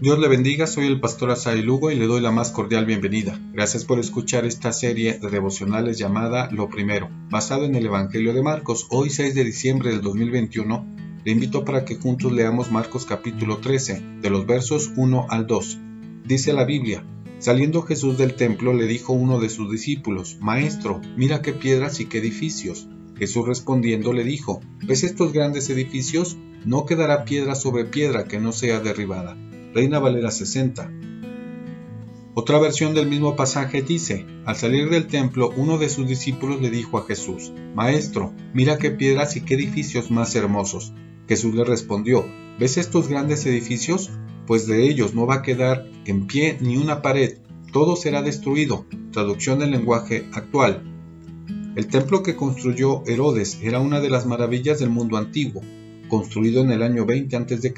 Dios le bendiga, soy el pastor Asai Lugo y le doy la más cordial bienvenida. Gracias por escuchar esta serie de devocionales llamada Lo Primero, basado en el Evangelio de Marcos. Hoy 6 de diciembre del 2021, le invito para que juntos leamos Marcos capítulo 13, de los versos 1 al 2. Dice la Biblia, Saliendo Jesús del templo le dijo uno de sus discípulos, Maestro, mira qué piedras y qué edificios. Jesús respondiendo le dijo, ¿ves estos grandes edificios? No quedará piedra sobre piedra que no sea derribada. Reina Valera 60. Otra versión del mismo pasaje dice, al salir del templo uno de sus discípulos le dijo a Jesús, Maestro, mira qué piedras y qué edificios más hermosos. Jesús le respondió, ¿ves estos grandes edificios? Pues de ellos no va a quedar en pie ni una pared, todo será destruido. Traducción del lenguaje actual. El templo que construyó Herodes era una de las maravillas del mundo antiguo construido en el año 20 a.C.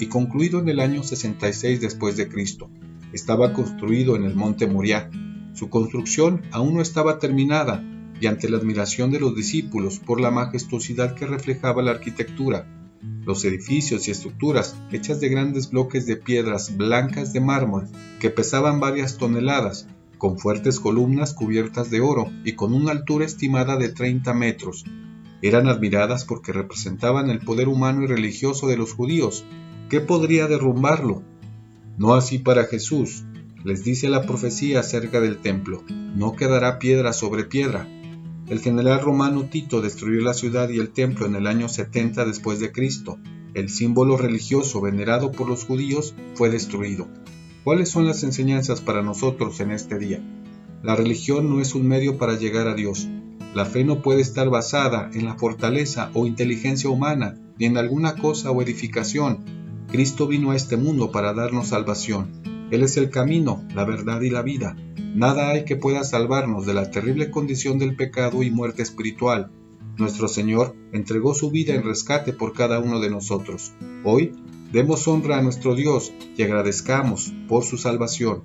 y concluido en el año 66 después de Cristo. Estaba construido en el monte Moriah. Su construcción aún no estaba terminada y ante la admiración de los discípulos por la majestuosidad que reflejaba la arquitectura, los edificios y estructuras hechas de grandes bloques de piedras blancas de mármol que pesaban varias toneladas, con fuertes columnas cubiertas de oro y con una altura estimada de 30 metros, eran admiradas porque representaban el poder humano y religioso de los judíos. ¿Qué podría derrumbarlo? No así para Jesús. Les dice la profecía acerca del templo, no quedará piedra sobre piedra. El general romano Tito destruyó la ciudad y el templo en el año 70 después de Cristo. El símbolo religioso venerado por los judíos fue destruido. ¿Cuáles son las enseñanzas para nosotros en este día? La religión no es un medio para llegar a Dios, la fe no puede estar basada en la fortaleza o inteligencia humana, ni en alguna cosa o edificación. Cristo vino a este mundo para darnos salvación. Él es el camino, la verdad y la vida. Nada hay que pueda salvarnos de la terrible condición del pecado y muerte espiritual. Nuestro Señor entregó su vida en rescate por cada uno de nosotros. Hoy, demos honra a nuestro Dios y agradezcamos por su salvación.